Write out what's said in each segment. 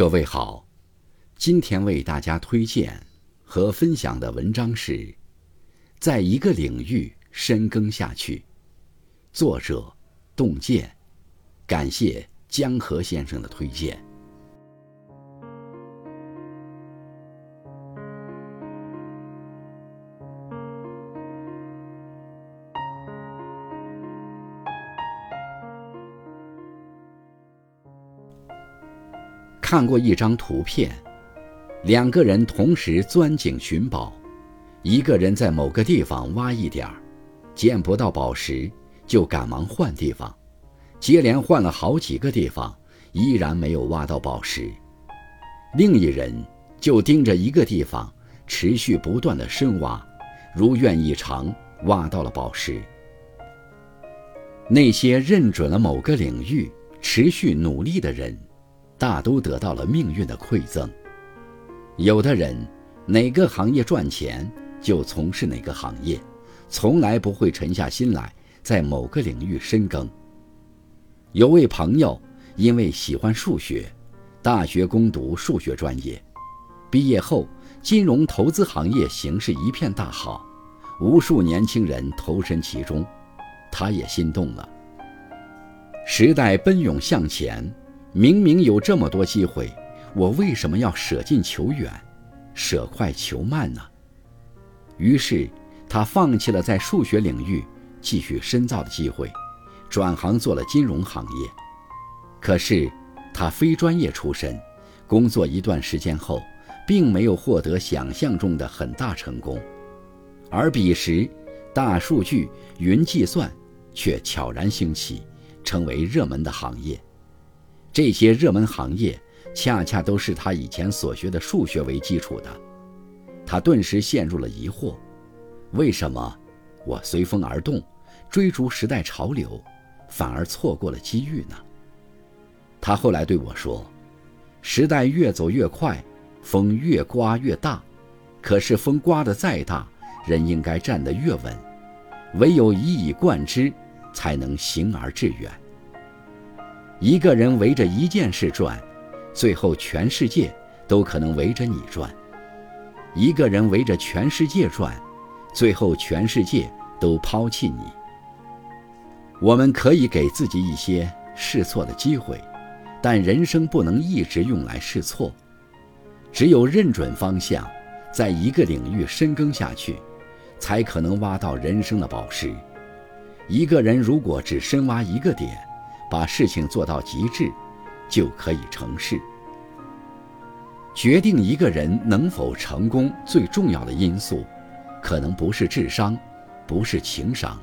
各位好，今天为大家推荐和分享的文章是《在一个领域深耕下去》，作者洞见，感谢江河先生的推荐。看过一张图片，两个人同时钻井寻宝，一个人在某个地方挖一点儿，见不到宝石，就赶忙换地方，接连换了好几个地方，依然没有挖到宝石。另一人就盯着一个地方，持续不断的深挖，如愿以偿挖到了宝石。那些认准了某个领域，持续努力的人。大都得到了命运的馈赠。有的人，哪个行业赚钱就从事哪个行业，从来不会沉下心来在某个领域深耕。有位朋友因为喜欢数学，大学攻读数学专业，毕业后金融投资行业形势一片大好，无数年轻人投身其中，他也心动了。时代奔涌向前。明明有这么多机会，我为什么要舍近求远，舍快求慢呢？于是，他放弃了在数学领域继续深造的机会，转行做了金融行业。可是，他非专业出身，工作一段时间后，并没有获得想象中的很大成功。而彼时，大数据、云计算却悄然兴起，成为热门的行业。这些热门行业，恰恰都是他以前所学的数学为基础的。他顿时陷入了疑惑：为什么我随风而动，追逐时代潮流，反而错过了机遇呢？他后来对我说：“时代越走越快，风越刮越大。可是风刮得再大，人应该站得越稳。唯有一以贯之，才能行而致远。”一个人围着一件事转，最后全世界都可能围着你转；一个人围着全世界转，最后全世界都抛弃你。我们可以给自己一些试错的机会，但人生不能一直用来试错。只有认准方向，在一个领域深耕下去，才可能挖到人生的宝石。一个人如果只深挖一个点，把事情做到极致，就可以成事。决定一个人能否成功最重要的因素，可能不是智商，不是情商，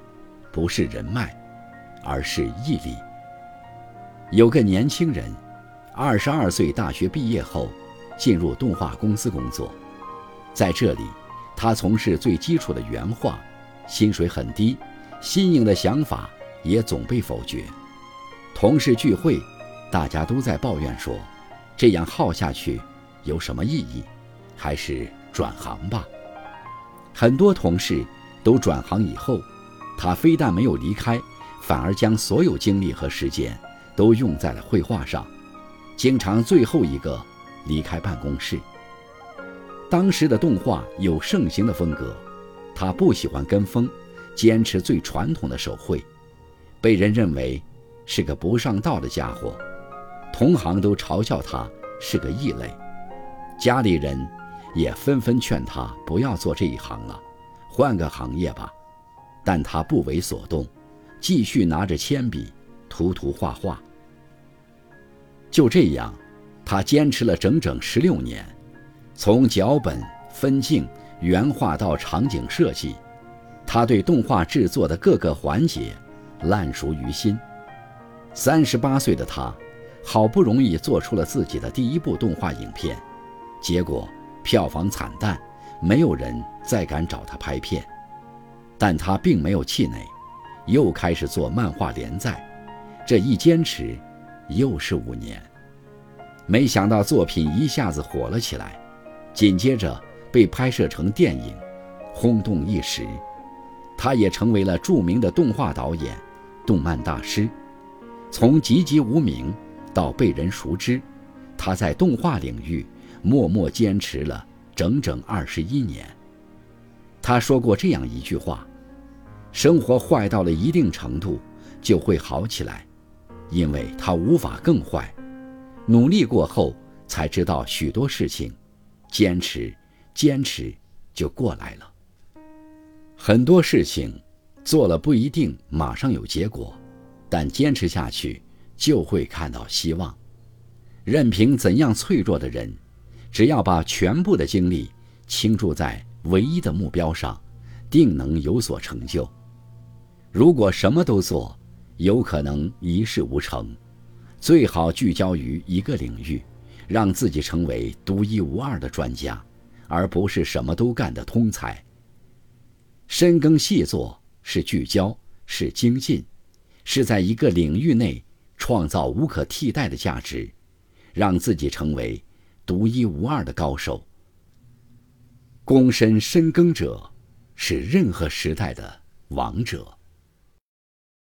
不是人脉，而是毅力。有个年轻人，二十二岁大学毕业后，进入动画公司工作，在这里，他从事最基础的原画，薪水很低，新颖的想法也总被否决。同事聚会，大家都在抱怨说：“这样耗下去有什么意义？还是转行吧。”很多同事都转行以后，他非但没有离开，反而将所有精力和时间都用在了绘画上，经常最后一个离开办公室。当时的动画有盛行的风格，他不喜欢跟风，坚持最传统的手绘，被人认为。是个不上道的家伙，同行都嘲笑他是个异类，家里人也纷纷劝他不要做这一行了，换个行业吧。但他不为所动，继续拿着铅笔涂涂画画。就这样，他坚持了整整十六年，从脚本、分镜、原画到场景设计，他对动画制作的各个环节烂熟于心。三十八岁的他，好不容易做出了自己的第一部动画影片，结果票房惨淡，没有人再敢找他拍片。但他并没有气馁，又开始做漫画连载，这一坚持，又是五年。没想到作品一下子火了起来，紧接着被拍摄成电影，轰动一时。他也成为了著名的动画导演、动漫大师。从籍籍无名到被人熟知，他在动画领域默默坚持了整整二十一年。他说过这样一句话：“生活坏到了一定程度，就会好起来，因为他无法更坏。努力过后，才知道许多事情，坚持，坚持就过来了。很多事情做了不一定马上有结果，但坚持下去就会看到希望。任凭怎样脆弱的人，只要把全部的精力倾注在。”唯一的目标上，定能有所成就。如果什么都做，有可能一事无成。最好聚焦于一个领域，让自己成为独一无二的专家，而不是什么都干的通才。深耕细作是聚焦，是精进，是在一个领域内创造无可替代的价值，让自己成为独一无二的高手。躬身深耕者，是任何时代的王者。